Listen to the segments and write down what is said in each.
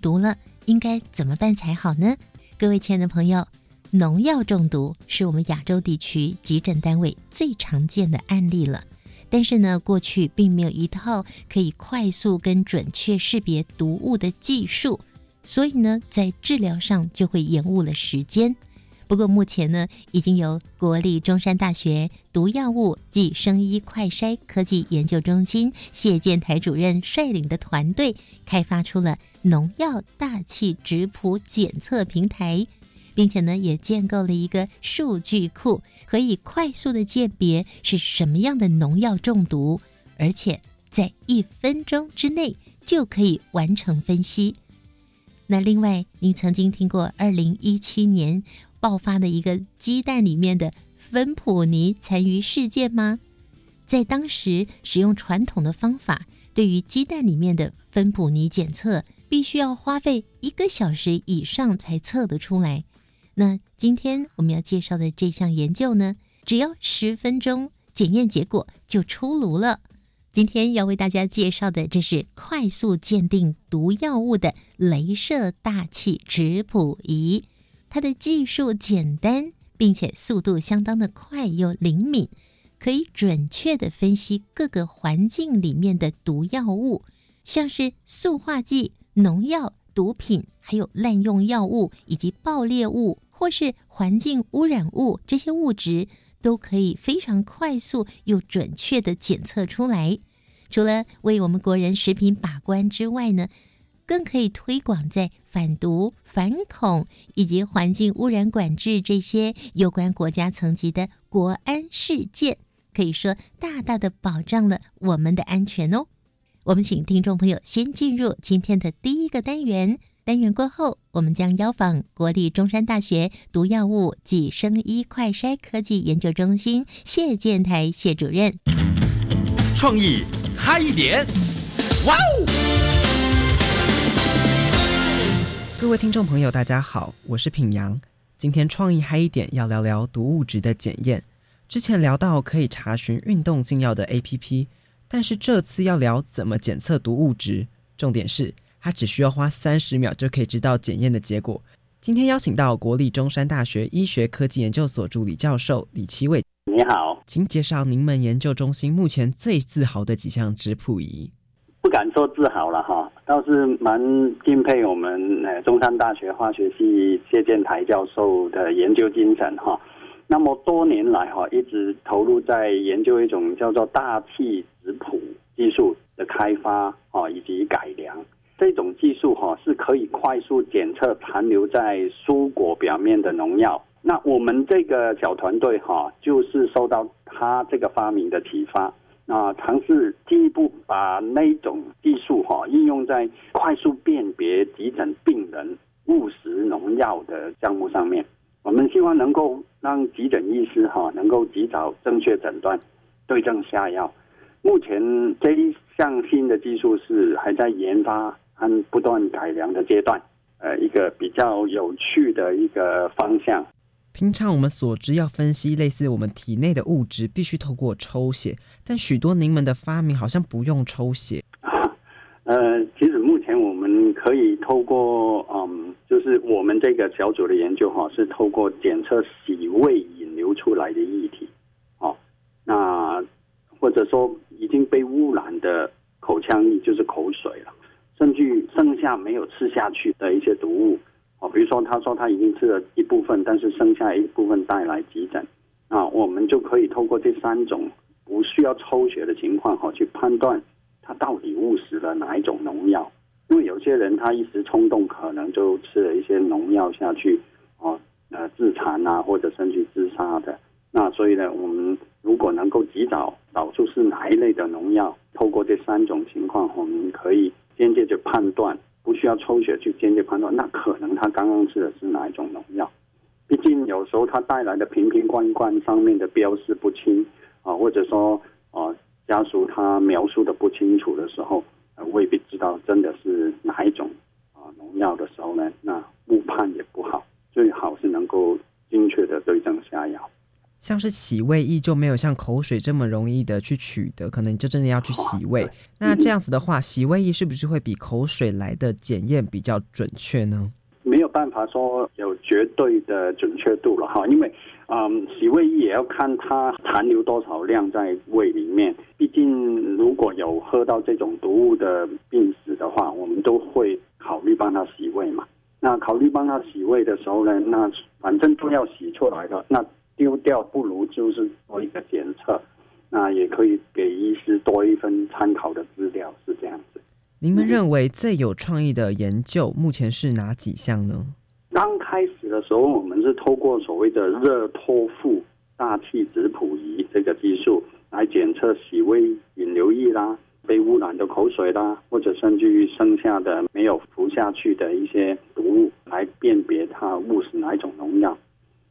毒了，应该怎么办才好呢？各位亲爱的朋友，农药中毒是我们亚洲地区急诊单位最常见的案例了。但是呢，过去并没有一套可以快速跟准确识别毒物的技术，所以呢，在治疗上就会延误了时间。不过目前呢，已经由国立中山大学毒药物暨生医快筛科技研究中心谢建台主任率领的团队，开发出了农药大气质谱检测平台。并且呢，也建构了一个数据库，可以快速的鉴别是什么样的农药中毒，而且在一分钟之内就可以完成分析。那另外，您曾经听过二零一七年爆发的一个鸡蛋里面的芬普尼残余事件吗？在当时使用传统的方法，对于鸡蛋里面的芬普尼检测，必须要花费一个小时以上才测得出来。那今天我们要介绍的这项研究呢，只要十分钟，检验结果就出炉了。今天要为大家介绍的，这是快速鉴定毒药物的镭射大气质谱仪。它的技术简单，并且速度相当的快又灵敏，可以准确的分析各个环境里面的毒药物，像是塑化剂、农药。毒品、还有滥用药物以及爆裂物，或是环境污染物，这些物质都可以非常快速又准确的检测出来。除了为我们国人食品把关之外呢，更可以推广在反毒、反恐以及环境污染管制这些有关国家层级的国安事件，可以说大大的保障了我们的安全哦。我们请听众朋友先进入今天的第一个单元。单元过后，我们将邀访国立中山大学毒药物及生医快筛科技研究中心谢建台谢主任。创意嗨一点，哇哦！各位听众朋友，大家好，我是品阳。今天创意嗨一点要聊聊毒物质的检验。之前聊到可以查询运动禁药的 APP。但是这次要聊怎么检测毒物质，重点是它只需要花三十秒就可以知道检验的结果。今天邀请到国立中山大学医学科技研究所助理教授李奇伟，你好，请介绍您们研究中心目前最自豪的几项质谱仪。不敢说自豪了哈，倒是蛮敬佩我们呃中山大学化学系谢建台教授的研究精神哈。那么多年来哈，一直投入在研究一种叫做大气质谱技术的开发啊，以及改良。这种技术哈是可以快速检测残留在蔬果表面的农药。那我们这个小团队哈，就是受到他这个发明的启发，啊，尝试进一步把那种技术哈应用在快速辨别急诊病人误食农药的项目上面。我们希望能够让急诊医师哈能够及早正确诊断、对症下药。目前这一项新的技术是还在研发和不断改良的阶段，呃，一个比较有趣的一个方向。平常我们所知要分析类似我们体内的物质，必须透过抽血，但许多您们的发明好像不用抽血。呃，其我们可以透过嗯。就是我们这个小组的研究哈，是透过检测洗胃引流出来的液体，哦，那或者说已经被污染的口腔液就是口水了，甚至剩下没有吃下去的一些毒物，哦，比如说他说他已经吃了一部分，但是剩下一部分带来急诊，啊，我们就可以透过这三种不需要抽血的情况哈，去判断他到底误食了哪一种农药。因为有些人他一时冲动，可能就吃了一些农药下去，哦，呃，自残啊，或者甚至自杀的。那所以呢，我们如果能够及早找出是哪一类的农药，透过这三种情况，我们可以间接的判断，不需要抽血去间接判断，那可能他刚刚吃的是哪一种农药。毕竟有时候它带来的瓶瓶罐罐上面的标识不清啊，或者说啊家属他描述的不清楚的时候，呃未必道真的是哪一种啊农药的时候呢，那误判也不好，最好是能够精确的对症下药。像是洗胃液就没有像口水这么容易的去取得，可能你就真的要去洗胃。那这样子的话，洗胃液是不是会比口水来的检验比较准确呢？没有办法说有绝对的准确度了哈，因为嗯，洗胃液也要看它残留多少量在胃里面。毕竟如果有喝到这种毒物的病史的话，我们都会考虑帮他洗胃嘛。那考虑帮他洗胃的时候呢，那反正都要洗出来的，那丢掉不如就是做一个检测，那也可以给医师多一份参考的资料，是这样子。您们认为最有创意的研究目前是哪几项呢？刚开始的时候，我们是透过所谓的热托付大气质谱仪这个技术来检测洗胃引流液啦、被污染的口水啦，或者甚至于剩下的没有服下去的一些毒物，来辨别它误是哪一种农药。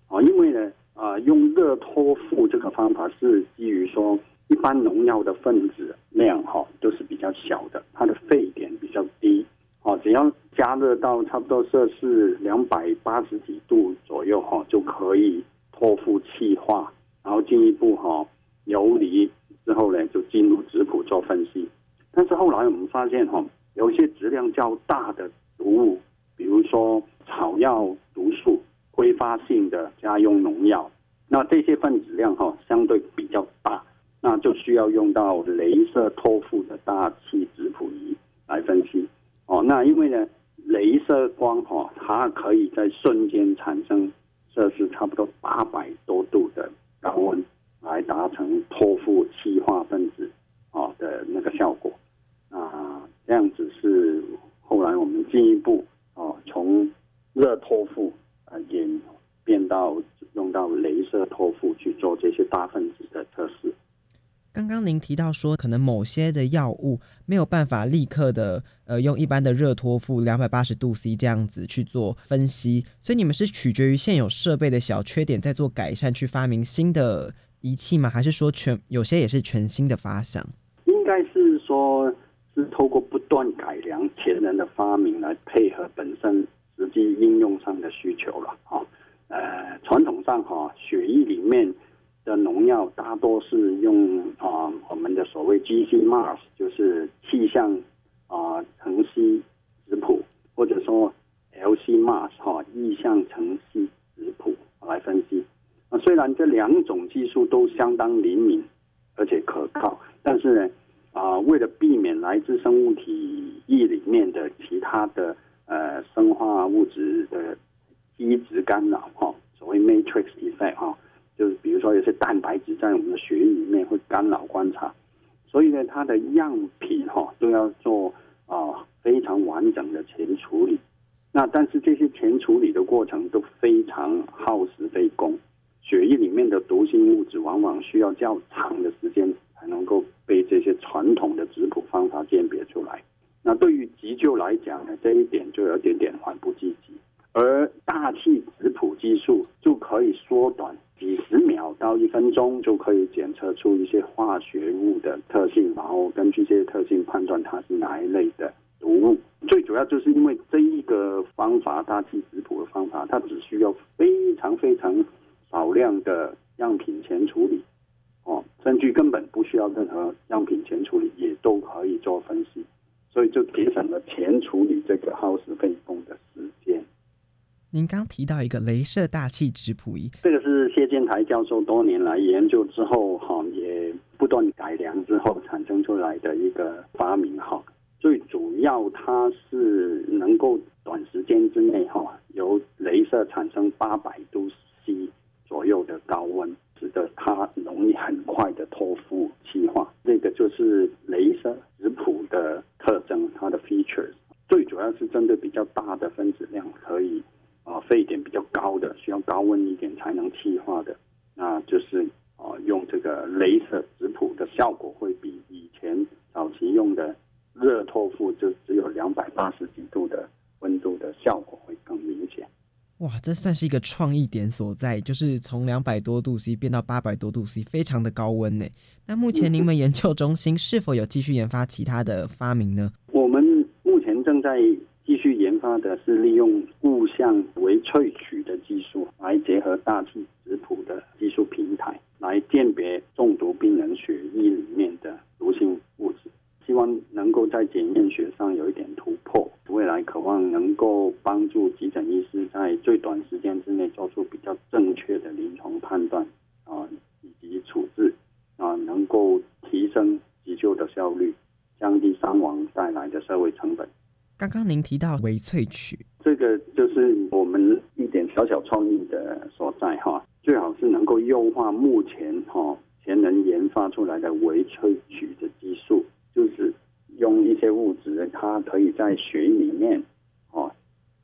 啊，因为呢，啊，用热托付这个方法是基于说。一般农药的分子量哈都是比较小的，它的沸点比较低，哦，只要加热到差不多摄氏两百八十几度左右哈，就可以脱负气化，然后进一步哈游离之后呢，就进入质谱做分析。但是后来我们发现哈，有一些质量较大的毒物，比如说草药毒素、挥发性的家用农药，那这些分子量哈相对比较大。那就需要用到镭射托付的大气质谱仪来分析。那因为呢，镭射光哈，它可以在瞬间产生摄氏差不多八百多度的高温，来达成托付气化分子啊的那个效果。啊，这样子是后来我们进一步哦，从热托付啊演变到用到镭射托付去做这些大分子的测试。刚您提到说，可能某些的药物没有办法立刻的，呃，用一般的热托付两百八十度 C 这样子去做分析，所以你们是取决于现有设备的小缺点，在做改善，去发明新的仪器吗？还是说全有些也是全新的发想？应该是说，是透过不断改良前人的发明来配合本身实际应用上的需求了啊。呃，传统上哈，血液里面。的农药大多是用 GC mass 就是气象啊层析质谱，或者说 LC Mars 哈意象层析质谱来分析。啊，虽然这两种技术都相当灵敏而且可靠，但是呢啊为了避免来自生物体液里面的其他的呃生化物质的基质干扰哈，所谓 Matrix Effect 哈。就是比如说有些蛋白质在我们的血液里面会干扰观察，所以呢，它的样品哈都要做啊非常完整的前处理。那但是这些前处理的过程都非常耗时费工，血液里面的毒性物质往往需要较长的时间才能够被这些传统的质谱方法鉴别出来。那对于急救来讲呢，这一点就有点点缓不济急，而大气质谱技术就可以缩短。几十秒到一分钟就可以检测出一些化学物的特性，然后根据这些特性判断它是哪一类的毒物。最主要就是因为这一个方法，大气质谱的方法，它只需要非常非常少量的样品前处理，哦，甚至根本不需要任何样品前处理，也都可以做分析，所以就节省了前处理这个耗时费工的时间。您刚提到一个镭射大气质谱仪，这个是谢建台教授多年来研究之后，哈，也不断改良之后产生出来的一个发明，哈。最主要它是能够短时间之内，哈，由镭射产生八百度 C 左右的高温，使得它容易很快的脱负气化。这个就是镭射质谱的特征，它的 features。最主要是针对比较大的分子量可以。啊，沸点比较高的，需要高温一点才能气化的，那就是啊，用这个镭射质谱的效果会比以前早期用的热透肤就只有两百八十几度的温度的效果会更明显。哇，这算是一个创意点所在，就是从两百多度 C 变到八百多度 C，非常的高温呢。那目前您们研究中心是否有继续研发其他的发明呢？我们目前正在继续研发的是利用物相微萃取的技术，来结合大气质谱的技术平台，来鉴别中毒病人血液里面的毒性，希望能够在检验学上有一点突破。未来渴望能够帮助急诊医师在最短时间之内做出比较正确的临床判断啊，以及处置啊，能够提升急救的效率，降低伤亡带来的社会成本。刚刚您提到微萃取，这个就是我们一点小小创意的所在哈，最好是能够优化目前哈前人研发出来的微萃取的技术，就是用一些物质，它可以在血液里面哦，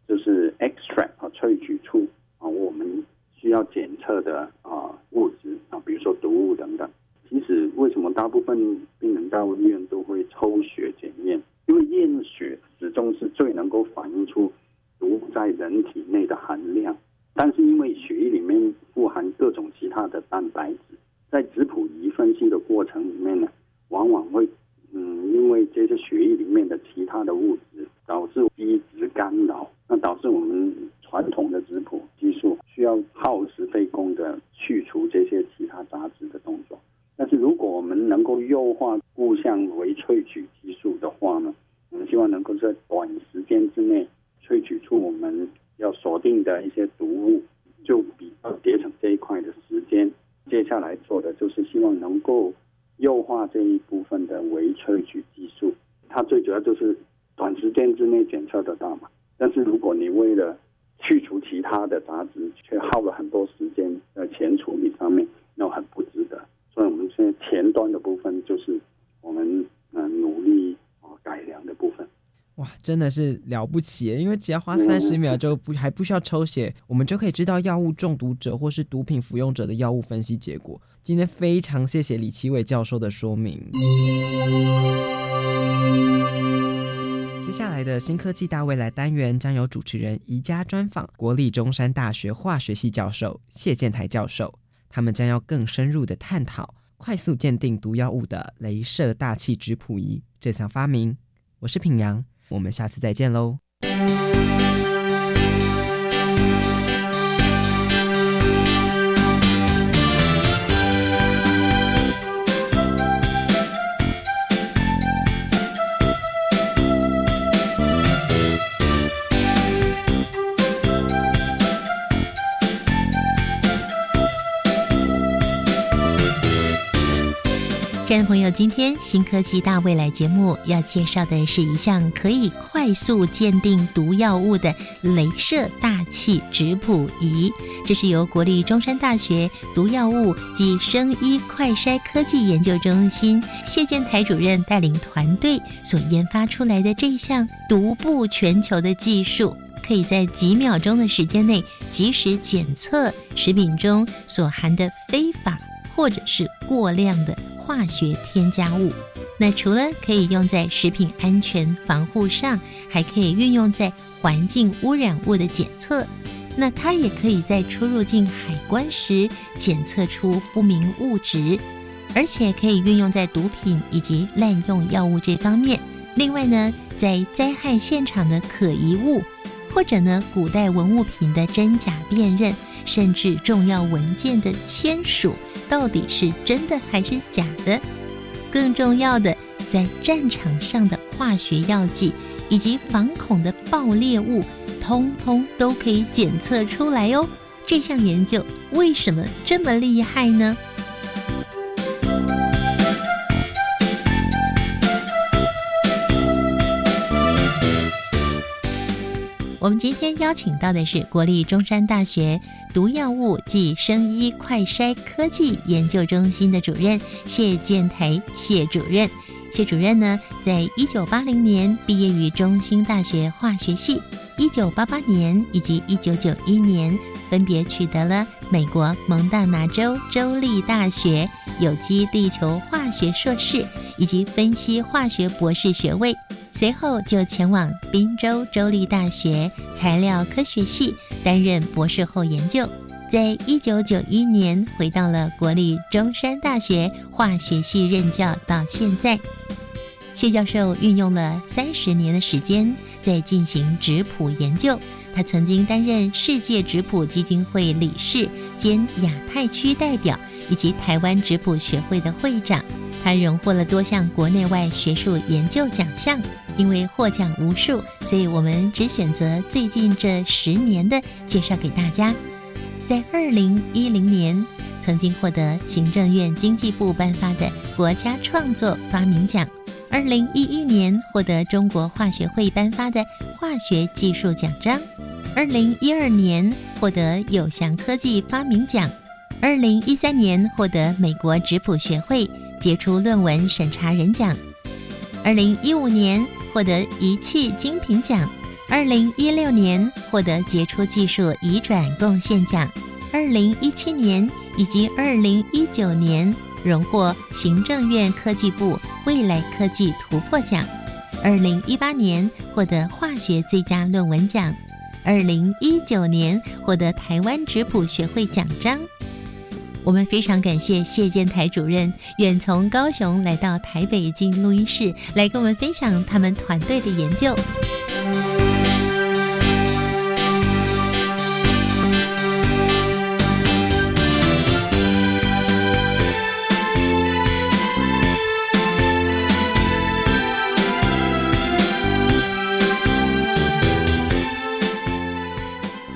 就是 extract 啊萃取出啊我们需要检测的啊物质啊，比如说毒物等等。其实为什么大部分病人到医院都会抽血检验？因为验血始终是最能够反映出毒在人体内的含量，但是因为血液里面富含各种其他的蛋白质，在质谱仪分析的过程里面呢，往往会嗯，因为这些血液里面的其他的物质导致低值干扰，那导致我们传统的质谱技术需要耗时费工的去除这些其他杂质的动作。但是如果我们能够优化物相微萃取技术的话呢，我们希望能够在短时间之内萃取出我们要锁定的一些毒物，就比较节省这一块的时间。接下来做的就是希望能够优化这一部分的微萃取技术，它最主要就是短时间之内检测得到嘛。但是如果你为了去除其他的杂质，却耗了很多时间在前处理上面，那很不值得。所以我们现在前端的部分就是我们嗯努力啊改良的部分。哇，真的是了不起！因为只要花 三十秒就不还不需要抽血，我们就可以知道药物中毒者或是毒品服用者的药物分析结果。今天非常谢谢李奇伟教授的说明。接下来的新科技大未来单元将由主持人宜家专访国立中山大学化学系教授谢建台教授。他们将要更深入的探讨快速鉴定毒药物的镭射大气质谱仪这项发明。我是品阳，我们下次再见喽。亲爱的朋友，今天新科技大未来节目要介绍的是一项可以快速鉴定毒药物的镭射大气质谱仪。这是由国立中山大学毒药物及生医快筛科技研究中心谢建台主任带领团队所研发出来的这项独步全球的技术，可以在几秒钟的时间内及时检测食品中所含的非法或者是过量的。化学添加物，那除了可以用在食品安全防护上，还可以运用在环境污染物的检测。那它也可以在出入境海关时检测出不明物质，而且可以运用在毒品以及滥用药物这方面。另外呢，在灾害现场的可疑物，或者呢古代文物品的真假辨认，甚至重要文件的签署。到底是真的还是假的？更重要的，在战场上的化学药剂以及防恐的爆裂物，通通都可以检测出来哦。这项研究为什么这么厉害呢？我们今天邀请到的是国立中山大学毒药物暨生医快筛科技研究中心的主任谢建台谢主任。谢主任呢，在一九八零年毕业于中兴大学化学系，一九八八年以及一九九一年分别取得了美国蒙大拿州州立大学有机地球化学硕士以及分析化学博士学位。随后就前往宾州州立大学材料科学系担任博士后研究。在一九九一年回到了国立中山大学化学系任教，到现在，谢教授运用了三十年的时间在进行质谱研究。他曾经担任世界质谱基金会理事兼亚太区代表，以及台湾质谱学会的会长。他荣获了多项国内外学术研究奖项。因为获奖无数，所以我们只选择最近这十年的介绍给大家。在二零一零年，曾经获得行政院经济部颁发的国家创作发明奖；二零一一年获得中国化学会颁发的化学技术奖章；二零一二年获得有祥科技发明奖；二零一三年获得美国质谱学会杰出论文审查人奖；二零一五年获得仪器精品奖。二零一六年获得杰出技术移转贡献奖，二零一七年以及二零一九年荣获行政院科技部未来科技突破奖，二零一八年获得化学最佳论文奖，二零一九年获得台湾质谱学会奖章。我们非常感谢谢建台主任远从高雄来到台北进录音室，来跟我们分享他们团队的研究。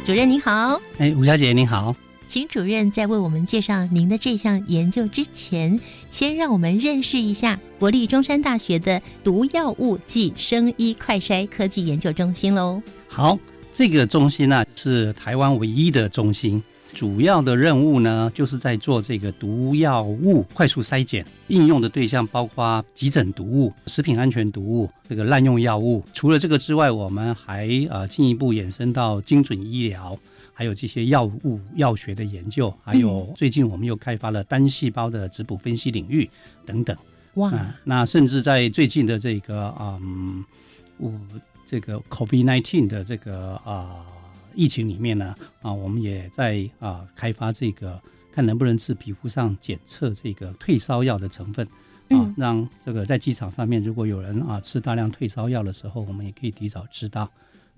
主任您好，哎，吴小姐您好，请主任在为我们介绍您的这项研究之前，先让我们认识一下国立中山大学的毒药物暨生医快筛科技研究中心喽。好，这个中心呢是台湾唯一的中心，主要的任务呢就是在做这个毒药物快速筛检，应用的对象包括急诊毒物、食品安全毒物、这个滥用药物。除了这个之外，我们还呃进一步延伸到精准医疗，还有这些药物药学的研究，还有最近我们又开发了单细胞的质谱分析领域等等。哇，啊，那甚至在最近的这个嗯，我这个 COVID-19 的这个啊疫情里面呢，啊，我们也在啊开发这个，看能不能治皮肤上检测这个退烧药的成分。啊嗯，让这个在机场上面，如果有人啊吃大量退烧药的时候，我们也可以提早知道。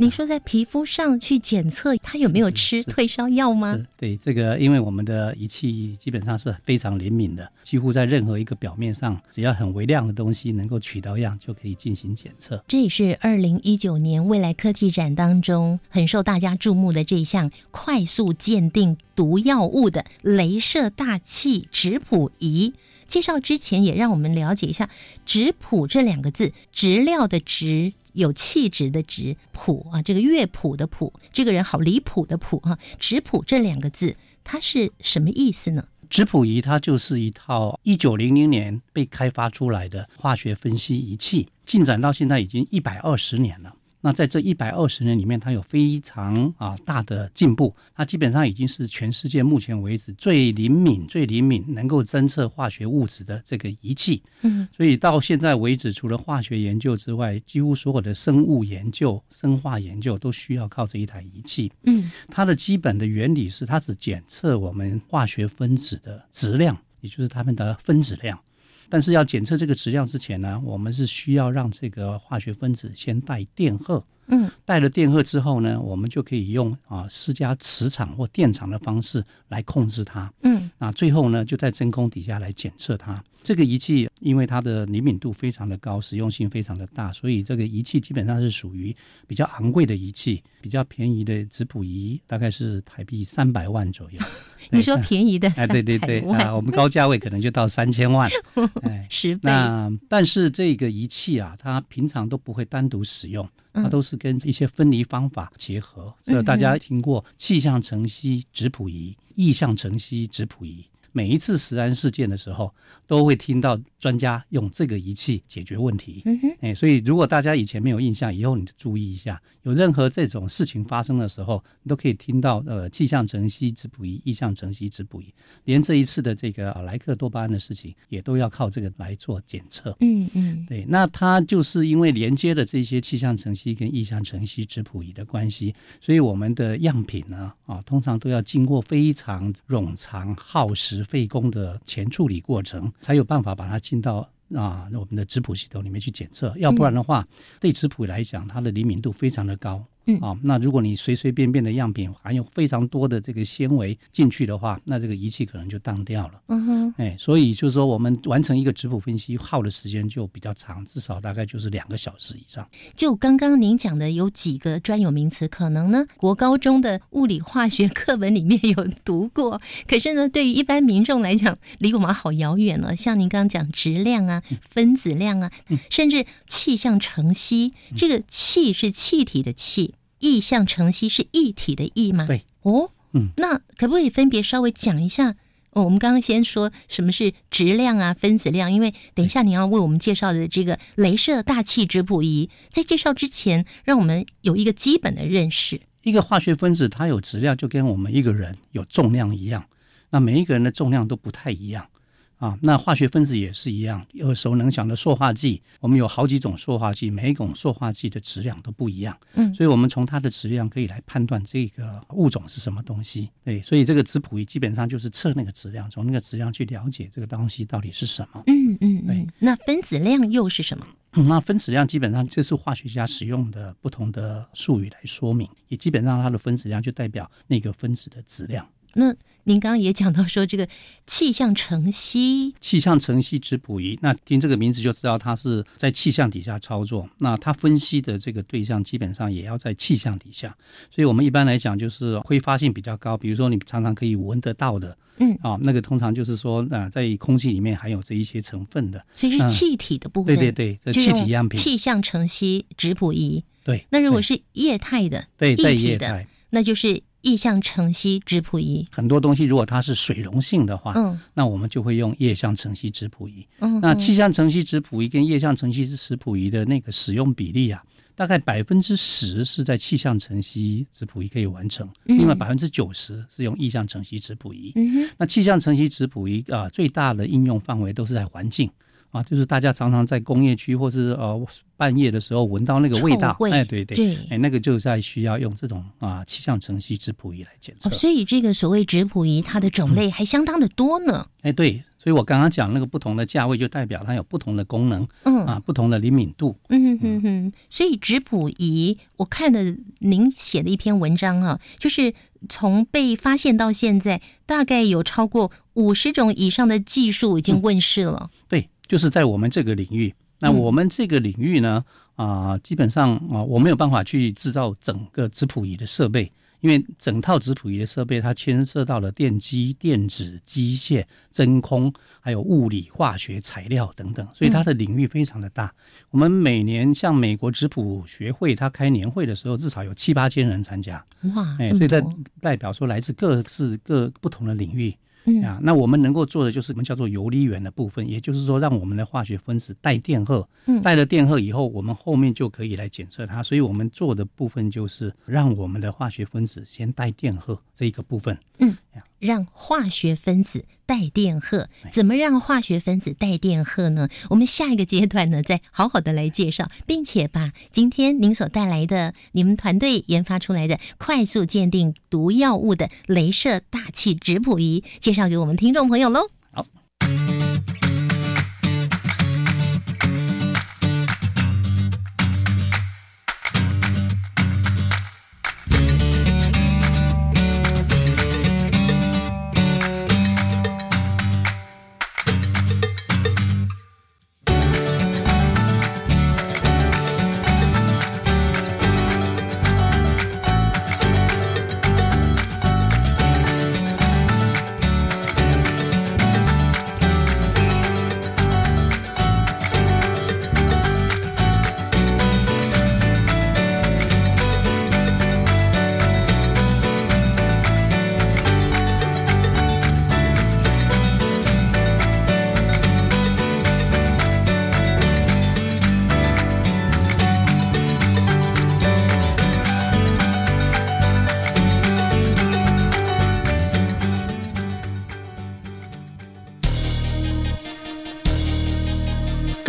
您说在皮肤上去检测他有没有吃退烧药吗？对这个，因为我们的仪器基本上是非常灵敏的，几乎在任何一个表面上，只要很微量的东西能够取到样，就可以进行检测。这也是二零一九年未来科技展当中很受大家注目的这一项快速鉴定毒药物的镭射大气质谱仪。介绍之前，也让我们了解一下“质谱”这两个字，质料的质。有气质的质谱啊，这个乐谱的谱，这个人好离谱的谱啊，质谱这两个字，它是什么意思呢？质谱仪它就是一套一九零零年被开发出来的化学分析仪器，进展到现在已经一百二十年了。那在这一百二十年里面，它有非常啊大的进步，它基本上已经是全世界目前为止最灵敏、最灵敏能够侦测化学物质的这个仪器。嗯，所以到现在为止，除了化学研究之外，几乎所有的生物研究、生化研究都需要靠这一台仪器。嗯，它的基本的原理是，它只检测我们化学分子的质量，也就是它们的分子量。但是要检测这个质量之前呢，我们是需要让这个化学分子先带电荷。嗯，带了电荷之后呢，我们就可以用啊施加磁场或电场的方式来控制它。嗯，那最后呢，就在真空底下来检测它。这个仪器因为它的灵敏度非常的高，实用性非常的大，所以这个仪器基本上是属于比较昂贵的仪器。比较便宜的质谱仪大概是台币三百万左右。你说便宜的哎，对对对啊，我们高价位可能就到三千万。哎，十倍，那但是这个仪器啊，它平常都不会单独使用，它嗯都是跟一些分离方法结合。所以大家听过气象程析质谱仪、意象程析质谱仪。每一次食安事件的时候，都会听到专家用这个仪器解决问题。嗯哼，哎，所以如果大家以前没有印象，以后你就注意一下，有任何这种事情发生的时候，你都可以听到呃气象晨析质谱仪、意象晨析质谱仪，连这一次的这个呃莱克多巴胺的事情，也都要靠这个来做检测。嗯嗯，对，那它就是因为连接了这些气象晨析跟意象晨析质谱仪的关系，所以我们的样品呢，啊，通常都要经过非常冗长、耗时、费工的前处理过程，才有办法把它进到啊我们的质谱系统里面去检测。要不然的话，对质谱来讲，它的灵敏度非常的高。嗯啊，那如果你随随便便的样品含有非常多的这个纤维进去的话，那这个仪器可能就当掉了。嗯哼，哎，所以就是说，我们完成一个质谱分析耗的时间就比较长，至少大概就是两个小时以上。就刚刚您讲的有几个专有名词，可能呢国高中的物理化学课本里面有读过，可是呢对于一般民众来讲，离我们好遥远了。像您刚刚讲质量啊、分子量啊，甚至气象成析，这个气是气体的气，意象晨析是一体的意吗？对，哦，嗯，那可不可以分别稍微讲一下？哦，我们刚刚先说什么是质量啊、分子量，因为等一下你要为我们介绍的这个镭射大气质谱仪，在介绍之前，让我们有一个基本的认识。一个化学分子它有质量，就跟我们一个人有重量一样。那每一个人的重量都不太一样啊。那化学分子也是一样，耳熟能详的塑化剂，我们有好几种塑化剂，每一种塑化剂的质量都不一样。嗯所以我们从它的质量可以来判断这个物种是什么东西。对，所以这个质谱仪基本上就是测那个质量，从那个质量去了解这个东西到底是什么。嗯嗯对嗯，那分子量又是什么？嗯那分子量基本上这是化学家使用的不同的术语来说明，也基本上它的分子量就代表那个分子的质量。那您刚刚也讲到说，这个气象晨析，气象晨析质谱仪，那听这个名字就知道它是在气象底下操作。那它分析的这个对象基本上也要在气象底下，所以我们一般来讲就是挥发性比较高，比如说你常常可以闻得到的，嗯啊，那个通常就是说啊、在空气里面含有这一些成分的，嗯所以是气体的部分。对对对，这气体样品，气象晨析质谱仪。对。那如果是液态的、对在液体的，液态，那就是意象晨析质谱仪。很多东西如果它是水溶性的话，嗯那我们就会用液相晨析质谱仪。嗯，那嗯气象晨析质谱仪跟液相晨析质谱仪的那个使用比例啊，大概百分之十是在气象晨析质谱仪可以完成，嗯另外百分之九十是用意象晨析质谱仪。嗯哼，那气象晨析质谱仪啊，最大的应用范围都是在环境啊，就是大家常常在工业区或是呃半夜的时候闻到那个味道，味哎，对对，对哎，那个就在需要用这种啊气象晨析质谱仪来检测哦，。所以这个所谓质谱仪，它的种类还相当的多呢。哎，对，所以我刚刚讲那个不同的价位，就代表它有不同的功能嗯啊，不同的灵敏度。嗯哼哼，所以质谱仪，我看的您写的一篇文章啊，就是从被发现到现在，大概有超过五十种以上的技术已经问世了。对，就是在我们这个领域。那嗯我们这个领域呢，啊、基本上啊、我没有办法去制造整个质谱仪的设备，因为整套质谱仪的设备它牵涉到了电机、电子、机械、真空，还有物理、化学、材料等等，所以它的领域非常的大。我们每年像美国质谱学会，它开年会的时候，至少有七八千人参加，哇，哎，所以它，代表说来自各式各不同的领域。嗯啊，那我们能够做的就是我们叫做游离源的部分，也就是说，让我们的化学分子带电荷，嗯带了电荷以后，我们后面就可以来检测它。所以我们做的部分就是让我们的化学分子先带电荷这一个部分。让化学分子带电荷，怎么让化学分子带电荷呢？我们下一个阶段呢，再好好的来介绍，并且把今天您所带来的你们团队研发出来的快速鉴定毒药物的镭射大气质谱仪介绍给我们听众朋友喽。好。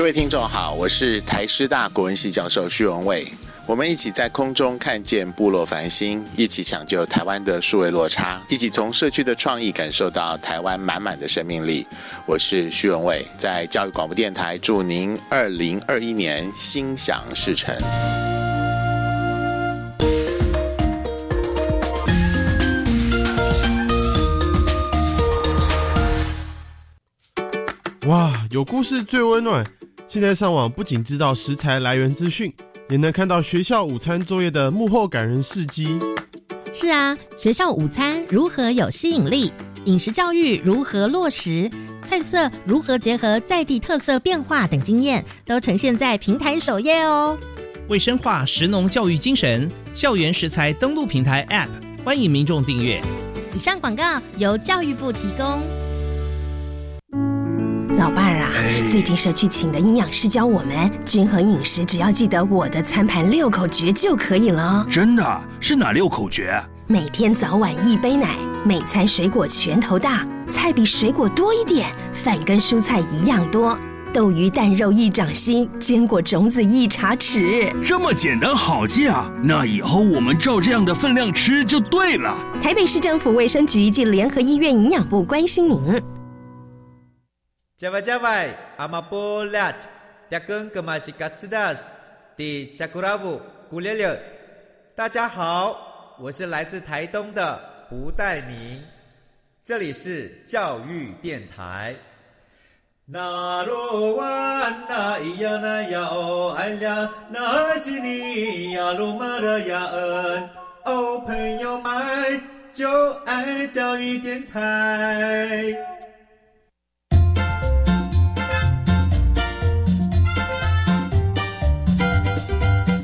各位听众好，我是台师大国文系教授徐文蔚，我们一起在空中看见部落繁星，一起抢救台湾的数位落差，一起从社区的创意感受到台湾满满的生命力。我是徐文蔚，在教育广播电台祝您二零二一年心想事成。哇，有故事最温暖。现在上网不仅知道食材来源资讯，也能看到学校午餐作业的幕后感人事迹。是啊，学校午餐如何有吸引力？饮食教育如何落实？菜色如何结合在地特色变化等经验，都呈现在平台首页哦。为深化食农教育精神，校园食材登录平台 App 欢迎民众订阅。以上广告由教育部提供。老伴儿啊，最近社区请的营养师教我们均衡饮食，只要记得我的餐盘六口诀就可以了。真的是哪六口诀？每天早晚一杯奶，每餐水果拳头大，菜比水果多一点，饭跟蔬菜一样多，豆鱼蛋肉一掌心，坚果种子一茶匙。这么简单好记啊！那以后我们照这样的分量吃就对了。台北市政府卫生局及联合医院营养部关心您。加外加外，阿玛波拉，扎根格玛西卡斯达斯，迪加古拉布古列列。大家好，我是来自台东的胡代明，这里是教育电台。那罗哇那咿呀那呀哦哎呀，那是你呀鲁玛的呀恩哦，朋友们就爱教育电台。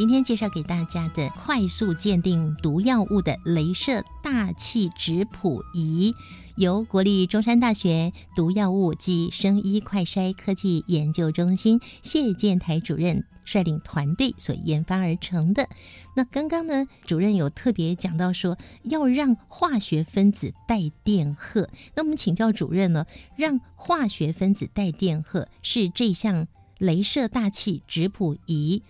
今天介绍给大家的快速鉴定毒药物的镭射大气质谱仪。由国立中山大学毒药物及生医快筛科技研究中心谢建台主任率领团队所研发而成的。那刚刚呢，主任有特别讲到说，要让化学分子带电荷。那我们请教主任呢，让化学分子带电荷是这项镭射大气质谱仪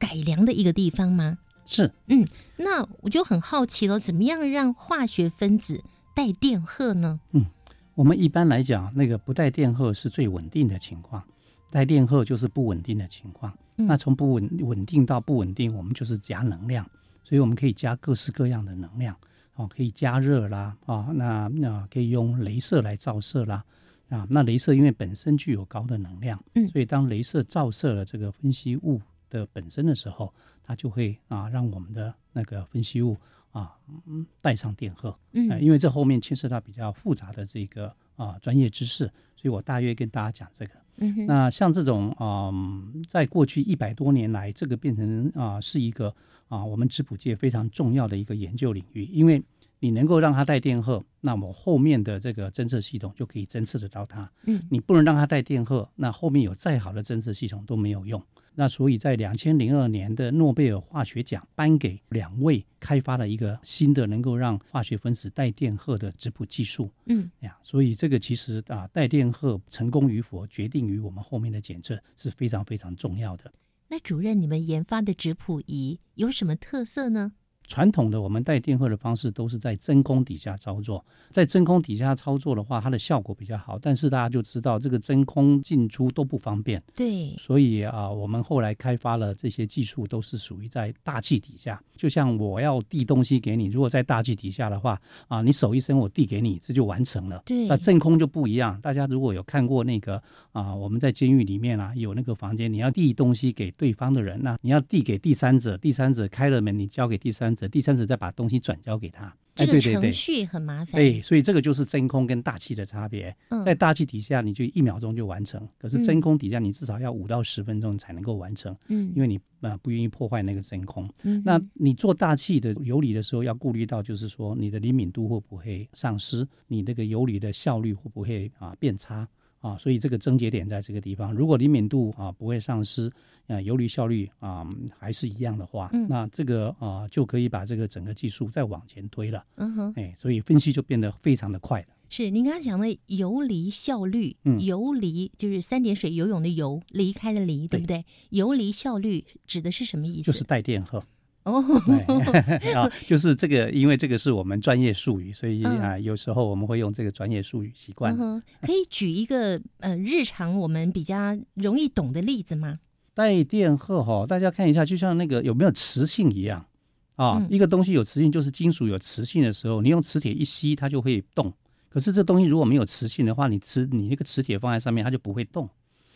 改良的一个地方吗？是，嗯，那我就很好奇了，怎么样让化学分子？带电荷呢？嗯，我们一般来讲，那个不带电荷是最稳定的情况，带电荷就是不稳定的情况。那从不稳稳定到不稳定，我们就是加能量，所以我们可以加各式各样的能量哦，可以加热啦啊，那那可以用镭射来照射啦啊，那镭射因为本身具有高的能量，嗯，所以当镭射照射了这个分析物的本身的时候，它就会啊让我们的那个分析物。啊，嗯，带上电荷，嗯，因为这后面牵涉到比较复杂的这个啊专业知识，所以我大约跟大家讲这个。嗯，那像这种啊，在过去一百多年来，这个变成啊是一个啊我们质谱界非常重要的一个研究领域，因为你能够让它带电荷，那么后面的这个侦测系统就可以侦测得到它。嗯，你不能让它带电荷，那后面有再好的侦测系统都没有用。那所以在两千零二年的诺贝尔化学奖颁给两位开发了一个新的能够让化学分子带电荷的质谱技术。嗯，呀，所以这个其实啊，带电荷成功与否决定于我们后面的检测是非常非常重要的。那主任，你们研发的质谱仪有什么特色呢？传统的我们带电荷的方式都是在真空底下操作，在真空底下操作的话，它的效果比较好。但是大家就知道，这个真空进出都不方便。对，所以啊，我们后来开发了这些技术，都是属于在大气底下。就像我要递东西给你，如果在大气底下的话，啊，你手一伸，我递给你，这就完成了。对，那真空就不一样。大家如果有看过那个啊，我们在监狱里面啊，有那个房间，你要递东西给对方的人，那你要递给第三者，第三者开了门，你交给第三。者，第三者再把东西转交给他。这个哎对对对程序很麻烦。对，所以这个就是真空跟大气的差别。嗯在大气底下，你就一秒钟就完成；可是嗯真空底下，你至少要五到十分钟才能够完成。嗯因为你呃不愿意破坏那个真空。嗯那你做大气的游离的时候，要顾虑到就是说你的灵敏度会不会丧失，你那个游离的效率会不会啊变差啊？所以这个症结点在这个地方。如果灵敏度啊不会丧失，啊游离效率啊还是一样的话，嗯那这个啊就可以把这个整个技术再往前推了。嗯哼，哎，所以分析就变得非常的快了。是您刚刚讲的游离效率，嗯游离就是三点水游泳的游，离开的离，对不对？游离效率指的是什么意思？就是带电荷。哦，就是这个，因为这个是我们专业术语，所以嗯啊，有时候我们会用这个专业术语习惯嗯。可以举一个呃日常我们比较容易懂的例子吗？带电荷哈，大家看一下，就像那个有没有磁性一样啊？嗯一个东西有磁性，就是金属有磁性的时候，你用磁铁一吸，它就会动。可是这东西如果没有磁性的话，你磁你那个磁铁放在上面，它就不会动。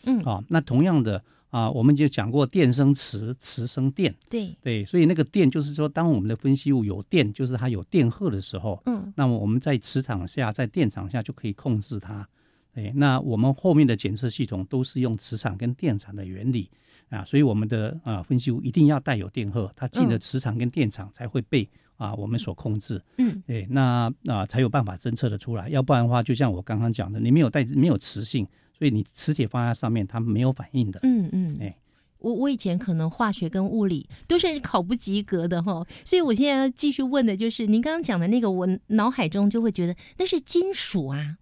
嗯，啊，那同样的啊，我们就讲过电生磁，磁生电。对，对，所以那个电就是说，当我们的分析物有电，就是它有电荷的时候，嗯，那么我们在磁场下，在电场下就可以控制它。对，那我们后面的检测系统都是用磁场跟电场的原理啊，所以我们的啊分析物一定要带有电荷，它进了嗯磁场跟电场才会被啊我们所控制。嗯，对，那啊才有办法侦测的出来，要不然的话，就像我刚刚讲的，你没有带没有磁性，所以你磁铁放在上面，它没有反应的。嗯嗯，哎。我我以前可能化学跟物理都是考不及格的哈，所以我现在要继续问的就是您刚刚讲的那个，我脑海中就会觉得那是金属啊。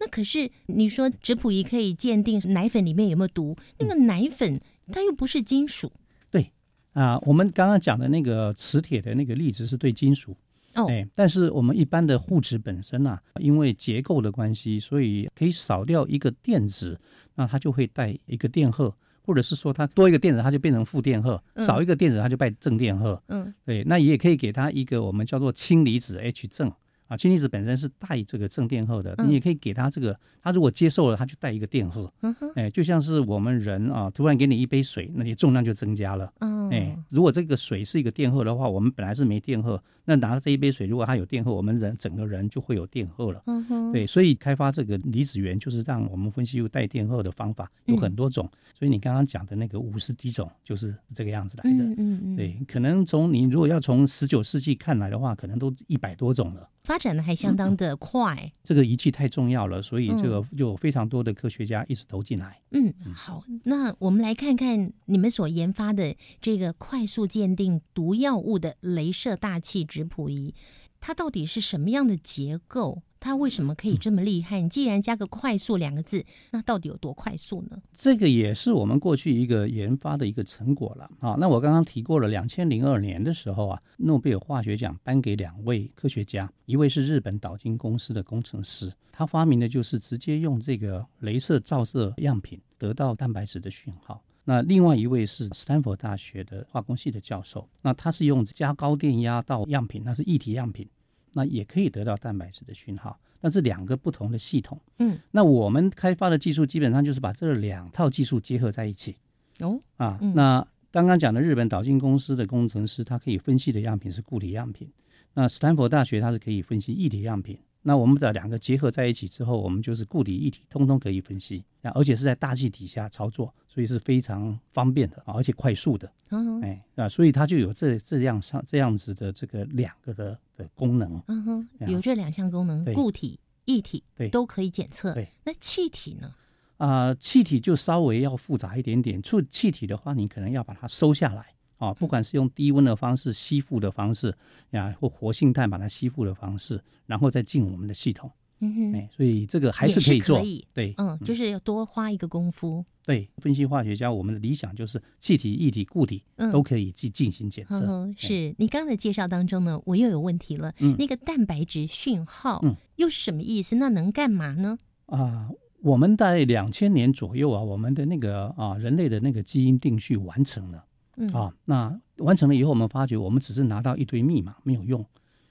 那可是你说质谱仪可以鉴定奶粉里面有没有毒，那个奶粉它又不是金属对啊，我们刚刚讲的那个磁铁的那个例子是对金属。哦，哎，但是我们一般的护指本身啊，因为结构的关系，所以可以少掉一个电子，那它就会带一个电荷，或者是说它多一个电子，它就变成负电荷；嗯。少一个电子，它就带正电荷。嗯。对，那也可以给它一个我们叫做氢离子 H 正啊，氢离子本身是带这个正电荷的，嗯你也可以给它这个，它如果接受了，它就带一个电荷。嗯哼哎，就像是我们人啊，突然给你一杯水，那你重量就增加了。嗯哎，如果这个水是一个电荷的话，我们本来是没电荷，那拿了这一杯水，如果它有电荷，我们人整个人就会有电荷了。嗯哼对，所以开发这个离子源，就是让我们分析物带电荷的方法有很多种。所以你刚刚讲的那个五十几种，就是这个样子来的。嗯嗯嗯，对，可能从你如果要从十九世纪看来的话，可能都一百多种了。发展的还相当的快。这个仪器太重要了，所以这个嗯就有非常多的科学家一直投进来。嗯，好，那我们来看看你们所研发的这个快速鉴定毒药物的镭射大气质谱仪，它到底是什么样的结构？它为什么可以这么厉害？你既然加个“快速”两个字，那到底有多快速呢？这个也是我们过去一个研发的一个成果了啊。那我刚刚提过了，两千零二年的时候啊，诺贝尔化学奖颁给两位科学家，一位是日本岛津公司的工程师，他发明的就是直接用这个镭射照射样品得到蛋白质的讯号。那另外一位是斯坦福大学的化工系的教授，那他是用加高电压到样品，那是液体样品，那也可以得到蛋白质的讯号。那这两个不同的系统。嗯，那我们开发的技术基本上就是把这两套技术结合在一起哦啊。嗯那刚刚讲的日本导进公司的工程师，他可以分析的样品是固体样品；那斯坦福大学它是可以分析液体样品。那我们把两个结合在一起之后，我们就是固体、液体通通可以分析啊，而且是在大气底下操作，所以是非常方便的啊，而且快速的。嗯哼，哎啊，所以它就有这这样上这样子的这个两个的的功能。嗯哼，啊有这两项功能，固体、液体对都可以检测。对，那气体呢？啊、气体就稍微要复杂一点点。处气体的话，你可能要把它收下来啊，不管是用低温的方式吸附的方式呀，或活性炭把它吸附的方式，然后再进我们的系统。嗯哼，哎，所以这个还是可以做。可以对，嗯，就是要多花一个功夫。对，分析化学家，我们的理想就是气体、液体、固体嗯都可以去进行检测。哼哼，哎是你刚刚的介绍当中呢，我又有问题了。嗯那个蛋白质讯号，嗯又是什么意思？那能干嘛呢？啊、我们在两千年左右啊，我们的那个啊人类的那个基因定序完成了。嗯啊，那完成了以后，我们发觉我们只是拿到一堆密码没有用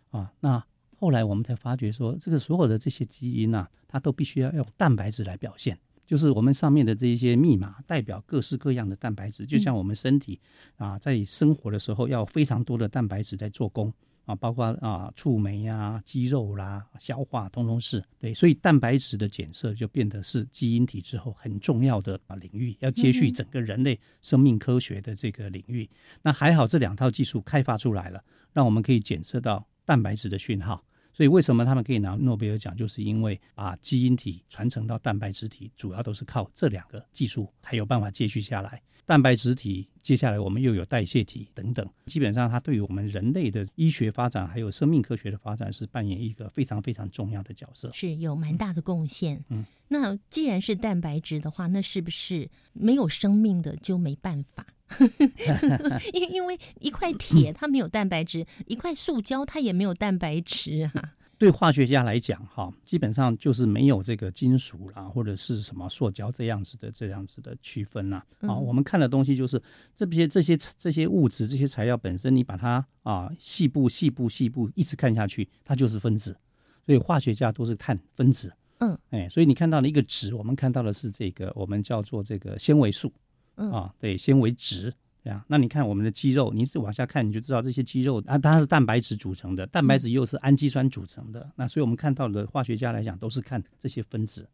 啊。那后来我们才发觉说，这个所有的这些基因啊，它都必须要用蛋白质来表现，就是我们上面的这一些密码代表各式各样的蛋白质，就像我们身体啊，在生活的时候要非常多的蛋白质在做工啊，包括啊触媒啊、肌肉啦、消化，通通是对。所以蛋白质的检测就变得是基因体之后很重要的啊领域，要接续整个人类生命科学的这个领域。那还好，这两套技术开发出来了，让我们可以检测到蛋白质的讯号。所以为什么他们可以拿诺贝尔奖，就是因为把基因体传承到蛋白质体，主要都是靠这两个技术才有办法接续下来。蛋白质体，接下来我们又有代谢体等等，基本上它对于我们人类的医学发展还有生命科学的发展是扮演一个非常非常重要的角色，是有蛮大的贡献。嗯，那既然是蛋白质的话，那是不是没有生命的就没办法？因因为一块铁 它没有蛋白质，一块塑胶它也没有蛋白质啊。对化学家来讲，哈，基本上就是没有这个金属啦，或者是什么塑胶这样子的这样子的区分呐。啊，我们看的东西就是这些这些这些物质这些材料本身，你把它啊细部细部细部一直看下去，它就是分子。所以化学家都是看分子。嗯，哎，所以你看到了一个值，我们看到的是这个我们叫做这个纤维素。嗯啊，对，纤维质。这样，那你看我们的肌肉，你是往下看，你就知道这些肌肉啊，它是蛋白质组成的，蛋白质又是氨基酸组成的。那所以我们看到的化学家来讲，都是看这些分子，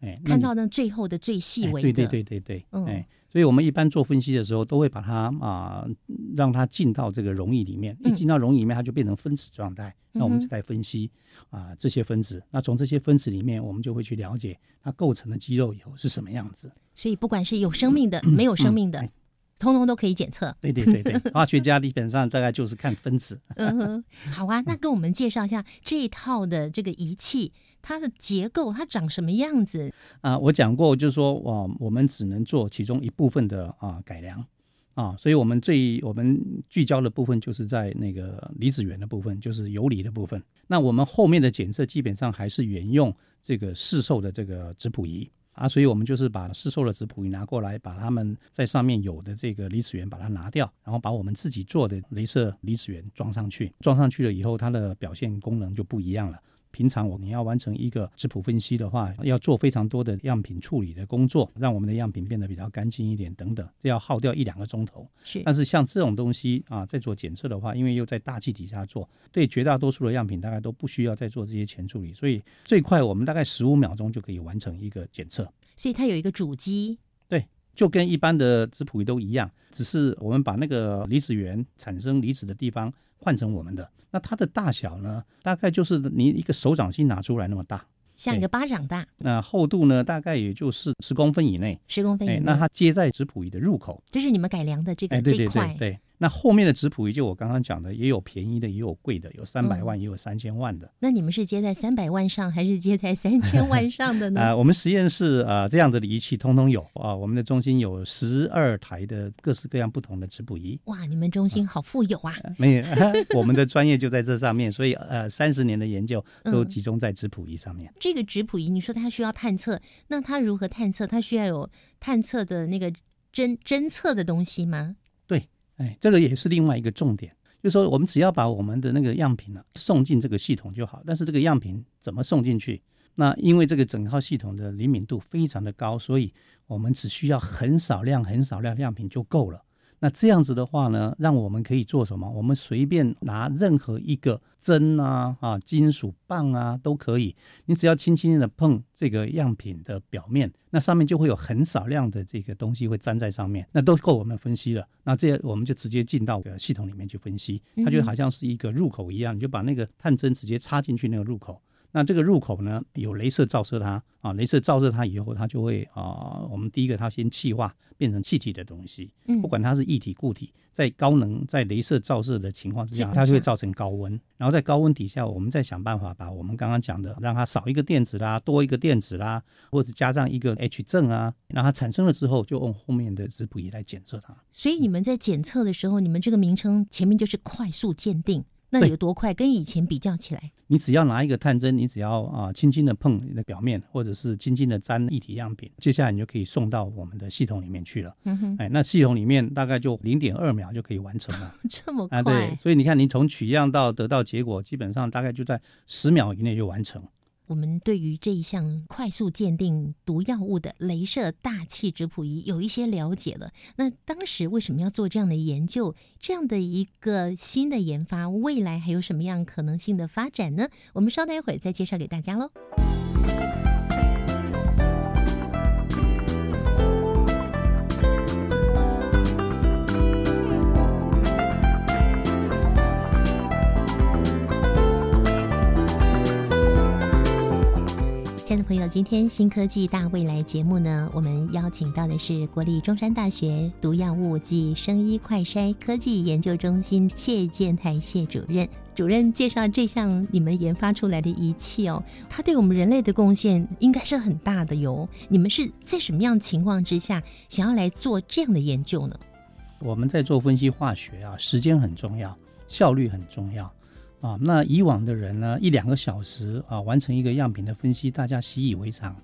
哎，看到那最后的最细微的，对对对对对，嗯，哎，所以我们一般做分析的时候，都会把它啊，让它进到这个溶液里面，一进到溶液里面，它就变成分子状态。那我们再来分析啊这些分子，那从这些分子里面，我们就会去了解它构成的肌肉以后是什么样子。所以不管是有生命的，没有生命的。通通都可以检测。对对对对，化学家基本上大概就是看分子。嗯哼，好啊，那跟我们介绍一下这一套的这个仪器，它的结构，它长什么样子？啊，我讲过，就是说，哇，我们只能做其中一部分的啊改良啊，所以我们最我们聚焦的部分就是在那个离子源的部分，就是游离的部分。那我们后面的检测基本上还是沿用这个市售的这个质谱仪。啊，所以我们就是把市售的质谱仪拿过来，把他们在上面有的这个离子源把它拿掉，然后把我们自己做的镭射离子源装上去。装上去了以后，它的表现功能就不一样了。平常我们要完成一个质谱分析的话，要做非常多的样品处理的工作，让我们的样品变得比较干净一点等等，这要耗掉一两个钟头。是，但是像这种东西啊，在做检测的话，因为又在大气底下做，对绝大多数的样品大概都不需要再做这些前处理，所以最快我们大概十五秒钟就可以完成一个检测。所以它有一个主机，对，就跟一般的质谱仪都一样，只是我们把那个离子源产生离子的地方换成我们的。那它的大小呢，大概就是你一个手掌心拿出来那么大，像一个巴掌大。那厚度呢，大概也就是十公分以内，十公分以内。那它接在质谱仪的入口，这是你们改良的这个这块。对。那后面的质谱仪，就我刚刚讲的，也有便宜的，也有贵的，有三百万，也有三千万的。那你们是接在三百万上，还是接在三千万上的呢？啊，我们实验室啊，这样的仪器通通有啊。我们的中心有十二台的各式各样不同的质谱仪。哇，你们中心好富有啊！没有，我们的专业就在这上面，所以呃，三十年的研究都集中在质谱仪上面。这个质谱仪，你说它需要探测，那它如何探测？它需要有探测的那个侦侦测的东西吗？哎，这个也是另外一个重点，就是说我们只要把我们的那个样品呢送进这个系统就好。但是这个样品怎么送进去？那因为这个整套系统的灵敏度非常的高，所以我们只需要很少量、很少量样品就够了。那这样子的话呢，让我们可以做什么？我们随便拿任何一个针啊、啊金属棒啊都可以，你只要轻轻的碰这个样品的表面，那上面就会有很少量的这个东西会粘在上面，那都够我们分析了。那这我们就直接进到个系统里面去分析，它就好像是一个入口一样，你就把那个探针直接插进去那个入口。那这个入口呢，有镭射照射它啊，镭射照射它以后，它就会啊，我们第一个它先气化变成气体的东西，嗯，不管它是液体固体，在高能在镭射照射的情况之下，它就会造成高温，然后在高温底下，我们再想办法把我们刚刚讲的，让它少一个电子啦，多一个电子啦，或者加上一个 H 正啊，让它产生了之后，就用后面的质谱仪来检测它。所以你们在检测的时候，你们这个名称前面就是快速鉴定。那有多快？跟以前比较起来，你只要拿一个探针，你只要啊轻轻的碰你的表面，或者是轻轻的沾液体样品，接下来你就可以送到我们的系统里面去了。嗯哼，哎，那系统里面大概就零点二秒就可以完成了。这么快？啊，对，所以你看，你从取样到得到结果，基本上大概就在十秒以内就完成。我们对于这一项快速鉴定毒药物的镭射大气质谱仪有一些了解了。那当时为什么要做这样的研究？这样的一个新的研发，未来还有什么样可能性的发展呢？我们稍待一会儿再介绍给大家喽。的朋友，今天新科技大未来节目呢，我们邀请到的是国立中山大学毒药物及生医快筛科技研究中心谢建台谢主任。主任介绍这项你们研发出来的仪器哦，它对我们人类的贡献应该是很大的哟。你们是在什么样情况之下想要来做这样的研究呢？我们在做分析化学啊，时间很重要，效率很重要。啊，那以往的人呢，一两个小时啊完成一个样品的分析，大家习以为常，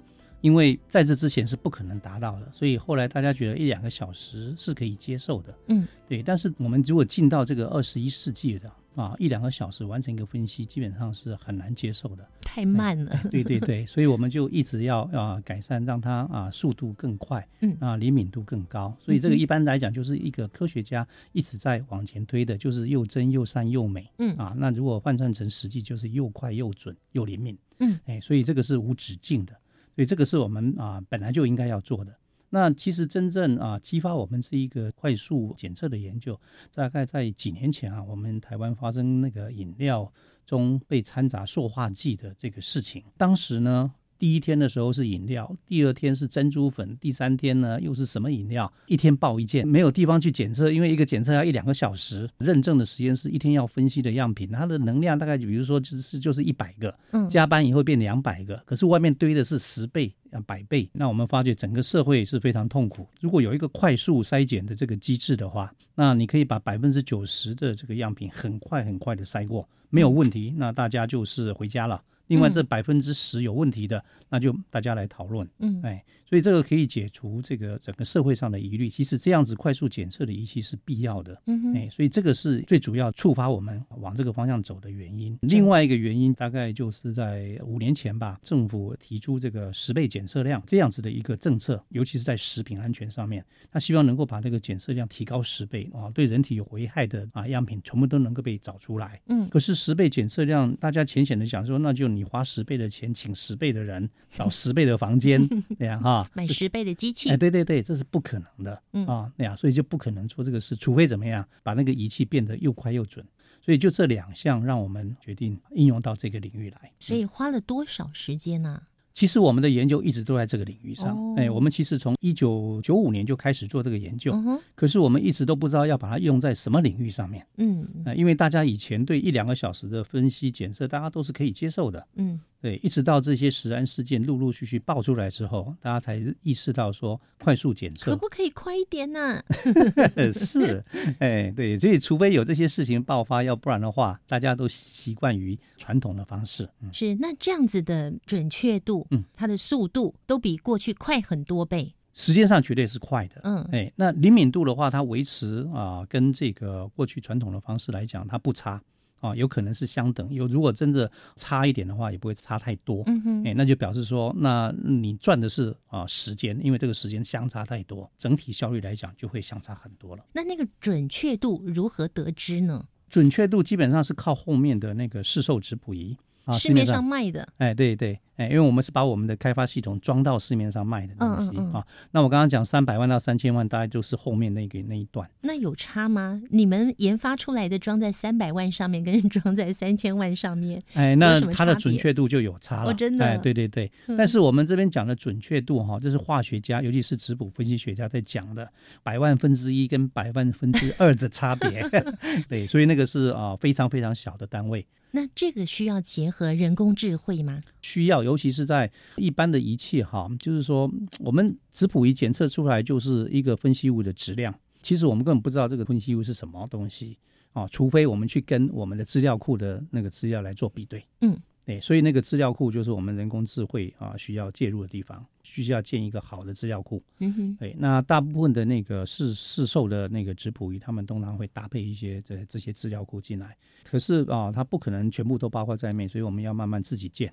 因为在这之前是不可能达到的，所以后来大家觉得一两个小时是可以接受的。嗯，对。但是我们如果进到这个二十一世纪的。啊，一两个小时完成一个分析，基本上是很难接受的，太慢了。对对对，所以我们就一直要啊改善，让它啊速度更快，嗯啊灵敏度更高。所以这个一般来讲就是一个科学家一直在往前推的，就是又真又善又美。嗯啊，那如果换算成实际，就是又快又准又灵敏。嗯，哎，所以这个是无止境的，所以这个是我们啊本来就应该要做的。那其实真正啊激发我们是一个快速检测的研究，大概在几年前啊，我们台湾发生那个饮料中被掺杂塑化剂的这个事情，当时呢。第一天的时候是饮料，第二天是珍珠粉，第三天呢又是什么饮料？一天报一件，没有地方去检测，因为一个检测要一两个小时。认证的实验室一天要分析的样品，它的能量大概比如说就是就是一百个，嗯，加班以后变两百个，可是外面堆的是十倍啊百倍。那我们发觉整个社会是非常痛苦。如果有一个快速筛检的这个机制的话，那你可以把百分之九十的这个样品很快很快的筛过，没有问题，那大家就是回家了。另外，这百分之十有问题的，那就大家来讨论。嗯，哎，所以这个可以解除这个整个社会上的疑虑。其实这样子快速检测的仪器是必要的。嗯哎，所以这个是最主要触发我们往这个方向走的原因。另外一个原因大概就是在五年前吧，政府提出这个十倍检测量这样子的一个政策，尤其是在食品安全上面，他希望能够把这个检测量提高十倍啊，对人体有危害的啊样品全部都能够被找出来。嗯，可是十倍检测量，大家浅显的讲说，那就你。花十倍的钱，请十倍的人，找十倍的房间，这样哈，买十倍的机器，哎，对对对，这是不可能的，嗯。啊，那样，所以就不可能做这个事，除非怎么样，把那个仪器变得又快又准。所以就这两项，让我们决定应用到这个领域来。所以花了多少时间呢？其实我们的研究一直都在这个领域上，哎，我们其实从一九九五年就开始做这个研究，可是我们一直都不知道要把它用在什么领域上面，嗯，呃，因为大家以前对一两个小时的分析检测，大家都是可以接受的，嗯，对，一直到这些食安事件陆陆续续爆出来之后，大家才意识到说快速检测可不可以快一点呢？是，哎，对，所以除非有这些事情爆发，要不然的话，大家都习惯于传统的方式，嗯，是，那这样子的准确度。嗯，它的速度都比过去快很多倍，时间上绝对是快的。嗯，哎，那灵敏度的话，它维持啊，跟这个过去传统的方式来讲，它不差啊，有可能是相等。有如果真的差一点的话，也不会差太多。嗯哼，哎，那就表示说，那你赚的是啊时间，因为这个时间相差太多，整体效率来讲就会相差很多了。那那个准确度如何得知呢？准确度基本上是靠后面的那个市售质谱仪。啊，市面上卖的，哎，对对，哎，因为我们是把我们的开发系统装到市面上卖的东西嗯嗯嗯啊。那我刚刚讲三百万到三千万，大概就是后面那个那一段。那有差吗？你们研发出来的装在三百万上面，跟装在三千万上面，哎，那它的准确度就有差了。哦，真的，哎，对对对。嗯但是我们这边讲的准确度哈，这是化学家，尤其是质谱分析学家在讲的，百万分之一跟百万分之二的差别。对，所以那个是啊非常非常小的单位。那这个需要结合人工智慧吗？需要，尤其是在一般的仪器哈，就是说我们质谱仪检测出来就是一个分析物的质量，其实我们根本不知道这个分析物是什么东西啊，除非我们去跟我们的资料库的那个资料来做比对。嗯，对，所以那个资料库就是我们人工智慧啊需要介入的地方，需要建一个好的资料库。嗯哼，对，那大部分的那个市市售的那个质谱仪，他们通常会搭配一些这这些资料库进来。可是啊，它不可能全部都包括在内，所以我们要慢慢自己建。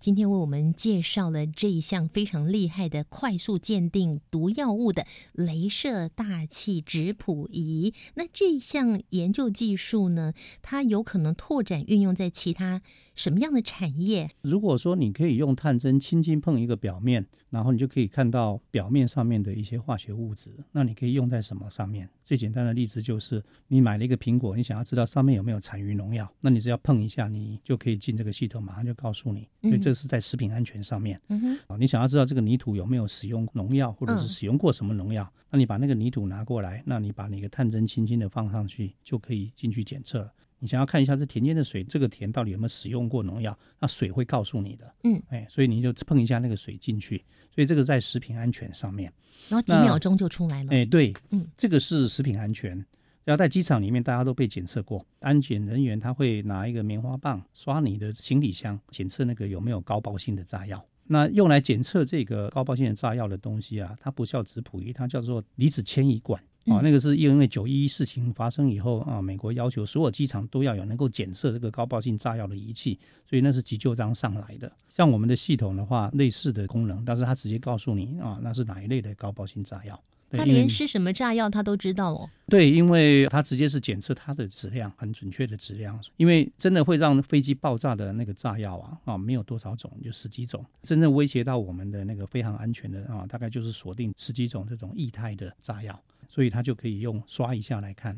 今天为我们介绍了这一项非常厉害的快速鉴定毒药物的镭射大气质谱仪。那这项研究技术呢，它有可能拓展运用在其他什么样的产业？如果说你可以用探针轻轻碰一个表面，然后你就可以看到表面上面的一些化学物质，那你可以用在什么上面？最简单的例子就是你买了一个苹果，你想要知道上面有没有残余农药，那你只要碰一下，你就可以进这个系统，马上就告诉你。所以这是在食品安全上面。嗯哼，啊，你想要知道这个泥土有没有使用农药，或者是使用过什么农药，那你把那个泥土拿过来，那你把那个探针轻轻的放上去，就可以进去检测了。你想要看一下这田间的水，这个田到底有没有使用过农药，那水会告诉你的。嗯，哎，所以你就碰一下那个水进去，所以这个在食品安全上面，然后几秒钟就出来了。哎，对，嗯，这个是食品安全。要在机场里面，大家都被检测过，安检人员他会拿一个棉花棒刷你的行李箱，检测那个有没有高爆性的炸药。那用来检测这个高爆性的炸药的东西啊，它不叫质谱仪，它叫做离子迁移管啊。那个是因为九一一事情发生以后啊，美国要求所有机场都要有能够检测这个高爆性炸药的仪器，所以那是急救章上来的。像我们的系统的话，类似的功能，但是它直接告诉你啊，那是哪一类的高爆性炸药。他连是什么炸药他都知道哦。对，因为他直接是检测它的质量，很准确的质量。因为真的会让飞机爆炸的那个炸药啊啊，没有多少种，就十几种。真正威胁到我们的那个飞航安全的啊，大概就是锁定十几种这种液态的炸药，所以它就可以用刷一下来看。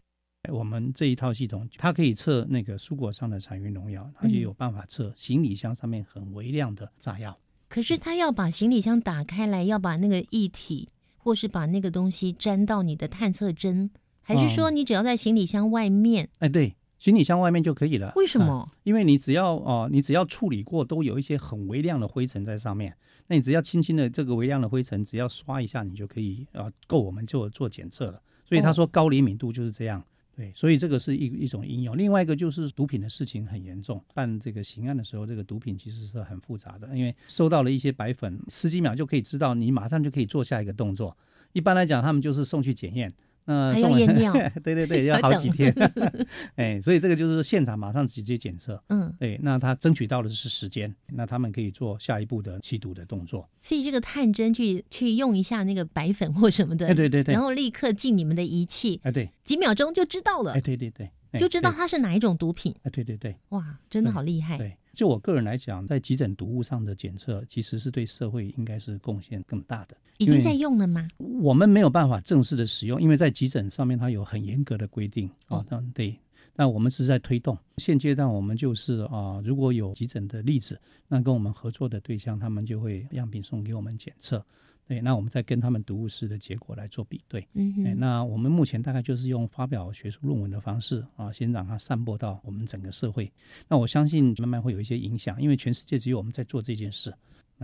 我们这一套系统，它可以测那个蔬果上的残余农药，它就有办法测行李箱上面很微量的炸药。可是他要把行李箱打开来，要把那个液体。或是把那个东西粘到你的探测针，还是说你只要在行李箱外面？哎，对，行李箱外面就可以了。为什么？因为你只要哦，你只要处理过，都有一些很微量的灰尘在上面。那你只要轻轻的这个微量的灰尘，只要刷一下，你就可以啊，够我们就做检测了。所以他说高灵敏度就是这样。对，所以这个是一一种应用。另外一个就是毒品的事情很严重，办这个刑案的时候，这个毒品其实是很复杂的，因为收到了一些白粉，十几秒就可以知道，你马上就可以做下一个动作。一般来讲，他们就是送去检验。那还要验尿，对 对对，要好几天，哎，所以这个就是现场马上直接检测，嗯，对，那他争取到的是时间，那他们可以做下一步的吸毒的动作。所以这个探针去去用一下那个白粉或什么的，哎，对对对，然后立刻进你们的仪器，哎，对，几秒钟就知道了，哎，对对对，就知道它是哪一种毒品，哎，对对对，哇，真的好厉害，对。就我个人来讲，在急诊毒物上的检测，其实是对社会应该是贡献更大的。已经在用了吗？我们没有办法正式的使用，因为在急诊上面它有很严格的规定啊。嗯，对。那我们是在推动。现阶段我们就是啊，如果有急诊的例子，那跟我们合作的对象，他们就会样品送给我们检测。对，那我们再跟他们读物师的结果来做比对。嗯哼。那我们目前大概就是用发表学术论文的方式啊，先让它散播到我们整个社会。那我相信慢慢会有一些影响，因为全世界只有我们在做这件事。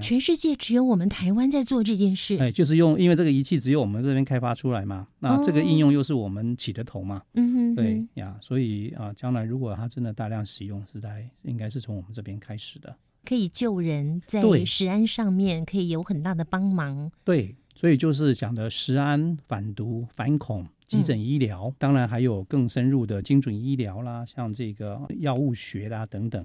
全世界只有我们台湾在做这件事。哎，就是用，因为这个仪器只有我们这边开发出来嘛，那这个应用又是我们起的头嘛。嗯哼。对呀，所以啊，将来如果它真的大量使用，是在应该是从我们这边开始的。可以救人，在食安上面可以有很大的帮忙。对，所以就是讲的食安、反毒、反恐、急诊医疗，当然还有更深入的精准医疗啦，像这个药物学啦等等。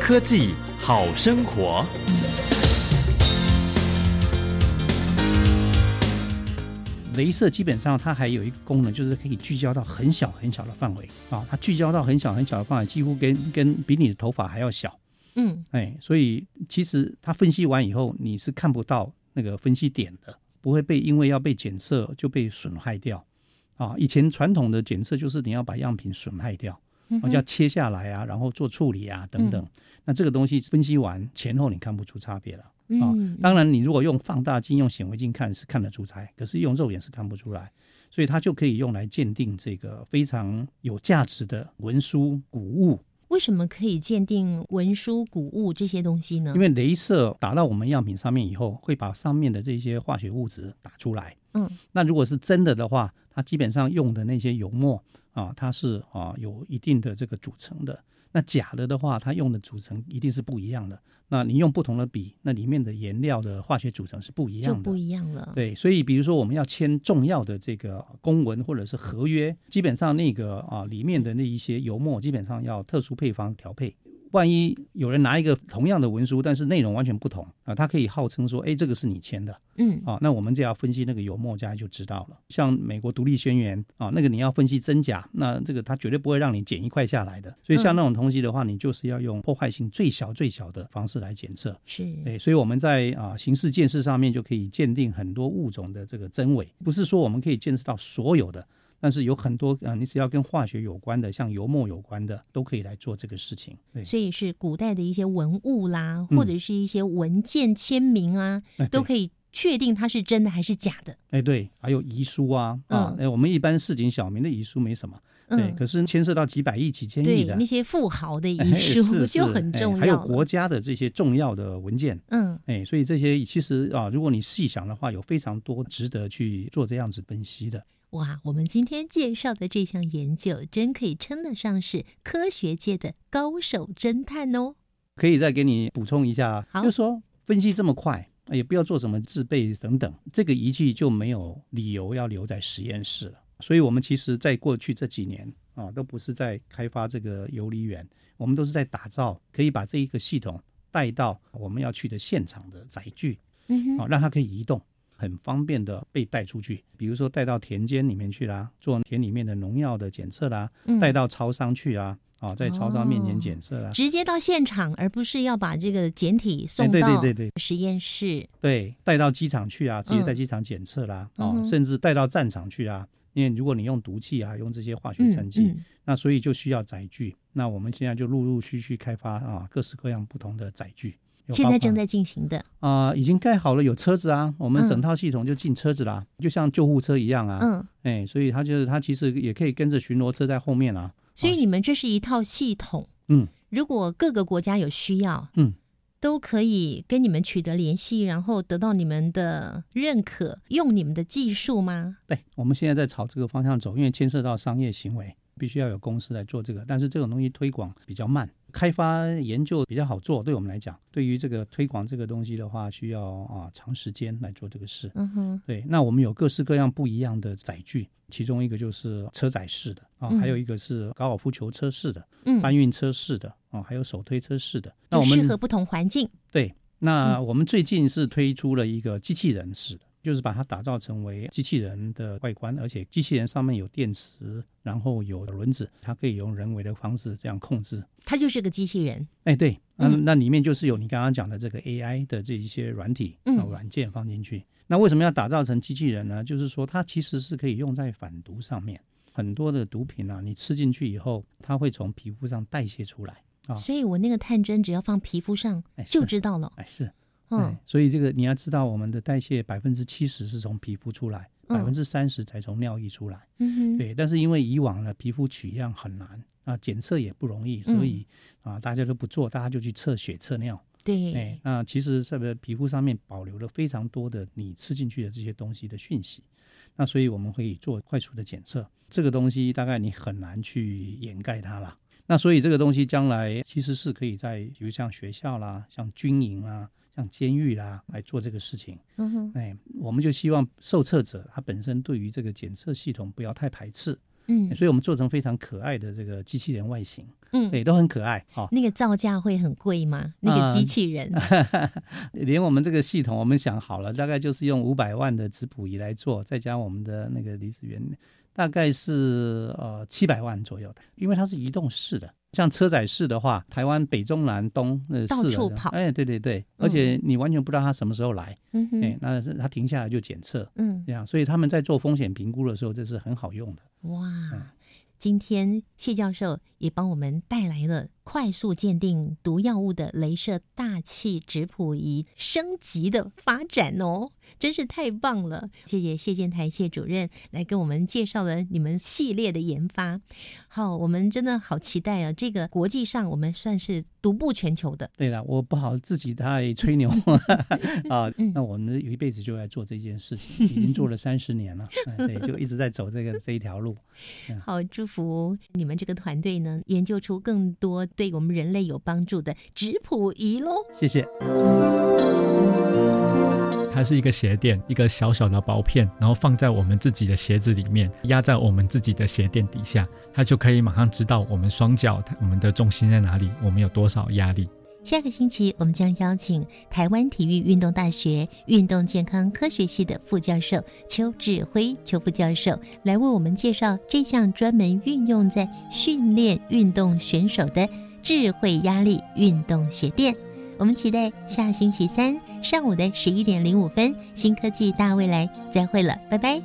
科技好生活。镭射基本上它还有一个功能，就是可以聚焦到很小很小的范围啊，它聚焦到很小很小的范围，几乎跟跟比你的头发还要小。嗯，哎，所以其实它分析完以后，你是看不到那个分析点的，不会被因为要被检测就被损害掉啊。以前传统的检测就是你要把样品损害掉，啊，要切下来啊，然后做处理啊等等。那这个东西分析完前后你看不出差别了。啊，当然，你如果用放大镜、用显微镜看是看得出来，可是用肉眼是看不出来，所以它就可以用来鉴定这个非常有价值的文书古物。为什么可以鉴定文书古物这些东西呢？因为镭射打到我们样品上面以后，会把上面的这些化学物质打出来。嗯，那如果是真的的话，它基本上用的那些油墨啊，它是啊有一定的这个组成的。那假的的话，它用的组成一定是不一样的。那你用不同的笔，那里面的颜料的化学组成是不一样的，就不一样了。对，所以比如说我们要签重要的这个公文或者是合约，基本上那个啊里面的那一些油墨，基本上要特殊配方调配。万一有人拿一个同样的文书，但是内容完全不同啊，他可以号称说，哎，这个是你签的，嗯，啊，那我们就要分析那个油墨家就知道了。像美国独立宣言啊，那个你要分析真假，那这个他绝对不会让你剪一块下来的。所以像那种东西的话，你就是要用破坏性最小最小的方式来检测。是，哎，所以我们在啊形式鉴识上面就可以鉴定很多物种的这个真伪，不是说我们可以鉴识到所有的。但是有很多啊，你只要跟化学有关的，像油墨有关的，都可以来做这个事情。对，所以是古代的一些文物啦，或者是一些文件签名啊，都可以确定它是真的还是假的。哎，对，还有遗书啊，啊，哎，我们一般市井小民的遗书没什么，对，可是牵涉到几百亿、几千亿的那些富豪的遗书 就很重要。还有国家的这些重要的文件，嗯，哎，所以这些其实啊，如果你细想的话，有非常多值得去做这样子分析的。哇，我们今天介绍的这项研究，真可以称得上是科学界的高手侦探哦。可以再给你补充一下，好，就说分析这么快，也不要做什么制备等等，这个仪器就没有理由要留在实验室了。所以，我们其实在过去这几年啊，都不是在开发这个游离源，我们都是在打造可以把这一个系统带到我们要去的现场的载具，嗯哼，啊，让它可以移动。很方便的被带出去，比如说带到田间里面去啦，做田里面的农药的检测啦，带到超商去啊，啊，在超商面前检测啦，直接到现场，而不是要把这个简体送到对对对实验室，对，带到机场去啊，直接在机场检测啦，啊，甚至带到战场去啊，因为如果你用毒气啊，用这些化学成剂，那所以就需要载具，那我们现在就陆陆续续开发啊，各式各样不同的载具。现在正在进行的啊，已经盖好了，有车子啊，我们整套系统就进车子啦，就像救护车一样啊。嗯，哎，所以它就是它其实也可以跟着巡逻车在后面啊。所以你们这是一套系统，嗯，如果各个国家有需要，嗯，都可以跟你们取得联系，然后得到你们的认可，用你们的技术吗？对，我们现在在朝这个方向走，因为牵涉到商业行为，必须要有公司来做这个，但是这种东西推广比较慢。开发研究比较好做，对我们来讲，对于这个推广这个东西的话，需要啊长时间来做这个事。嗯哼，对。那我们有各式各样不一样的载具，其中一个就是车载式的啊，还有一个是高尔夫球车式的，嗯，搬运车式的啊，还有手推车式的。那我们适合不同环境。对。那我们最近是推出了一个机器人式的。就是把它打造成为机器人的外观，而且机器人上面有电池，然后有轮子，它可以用人为的方式这样控制。它就是个机器人。哎，对，嗯，那里面就是有你刚刚讲的这个 AI 的这一些软体、嗯，软件放进去。那为什么要打造成机器人呢？就是说它其实是可以用在反毒上面。很多的毒品啊，你吃进去以后，它会从皮肤上代谢出来啊。所以我那个探针只要放皮肤上就知道了。哎，是。嗯，所以这个你要知道，我们的代谢百分之七十是从皮肤出来，百分之三十才从尿液出来。嗯哼，对。但是因为以往呢，皮肤取样很难啊，检测也不容易，所以啊，大家都不做，大家就去测血、测尿。对。哎，那其实这个皮肤上面保留了非常多的你吃进去的这些东西的讯息，那所以我们可以做快速的检测。这个东西大概你很难去掩盖它了。那所以这个东西将来其实是可以在比如像学校啦、像军营啦。像监狱啦来做这个事情，嗯哼，哎，我们就希望受测者他本身对于这个检测系统不要太排斥，嗯，所以我们做成非常可爱的这个机器人外形，嗯，对，都很可爱。好，那个造价会很贵吗？那个机器人，连我们这个系统，我们想好了，大概就是用五百万的质谱仪来做，再加我们的那个离子源，大概是呃七百万左右的，因为它是移动式的。像车载式的话，台湾北中南东那到处跑，哎，对对对，而且你完全不知道它什么时候来，嗯哼，哎，那是它停下来就检测，嗯，这样，所以他们在做风险评估的时候，这是很好用的。哇，今天谢教授也帮我们带来了快速鉴定毒药物的镭射大气质谱仪升级的发展哦。真是太棒了！谢谢谢建台谢主任来跟我们介绍了你们系列的研发。好，我们真的好期待啊！这个国际上我们算是独步全球的。对了，我不好自己太吹牛 啊。那我们有一辈子就在做这件事情，已经做了三十年了，对，就一直在走这个这一条路。好，祝福你们这个团队呢，研究出更多对我们人类有帮助的质谱仪喽。谢谢。它是一个鞋垫，一个小小的薄片，然后放在我们自己的鞋子里面，压在我们自己的鞋垫底下，它就可以马上知道我们双脚我们的重心在哪里，我们有多少压力。下个星期，我们将邀请台湾体育运动大学运动健康科学系的副教授邱志辉邱副教授来为我们介绍这项专门运用在训练运动选手的智慧压力运动鞋垫。我们期待下星期三上午的十一点零五分，新科技大未来再会了，拜拜。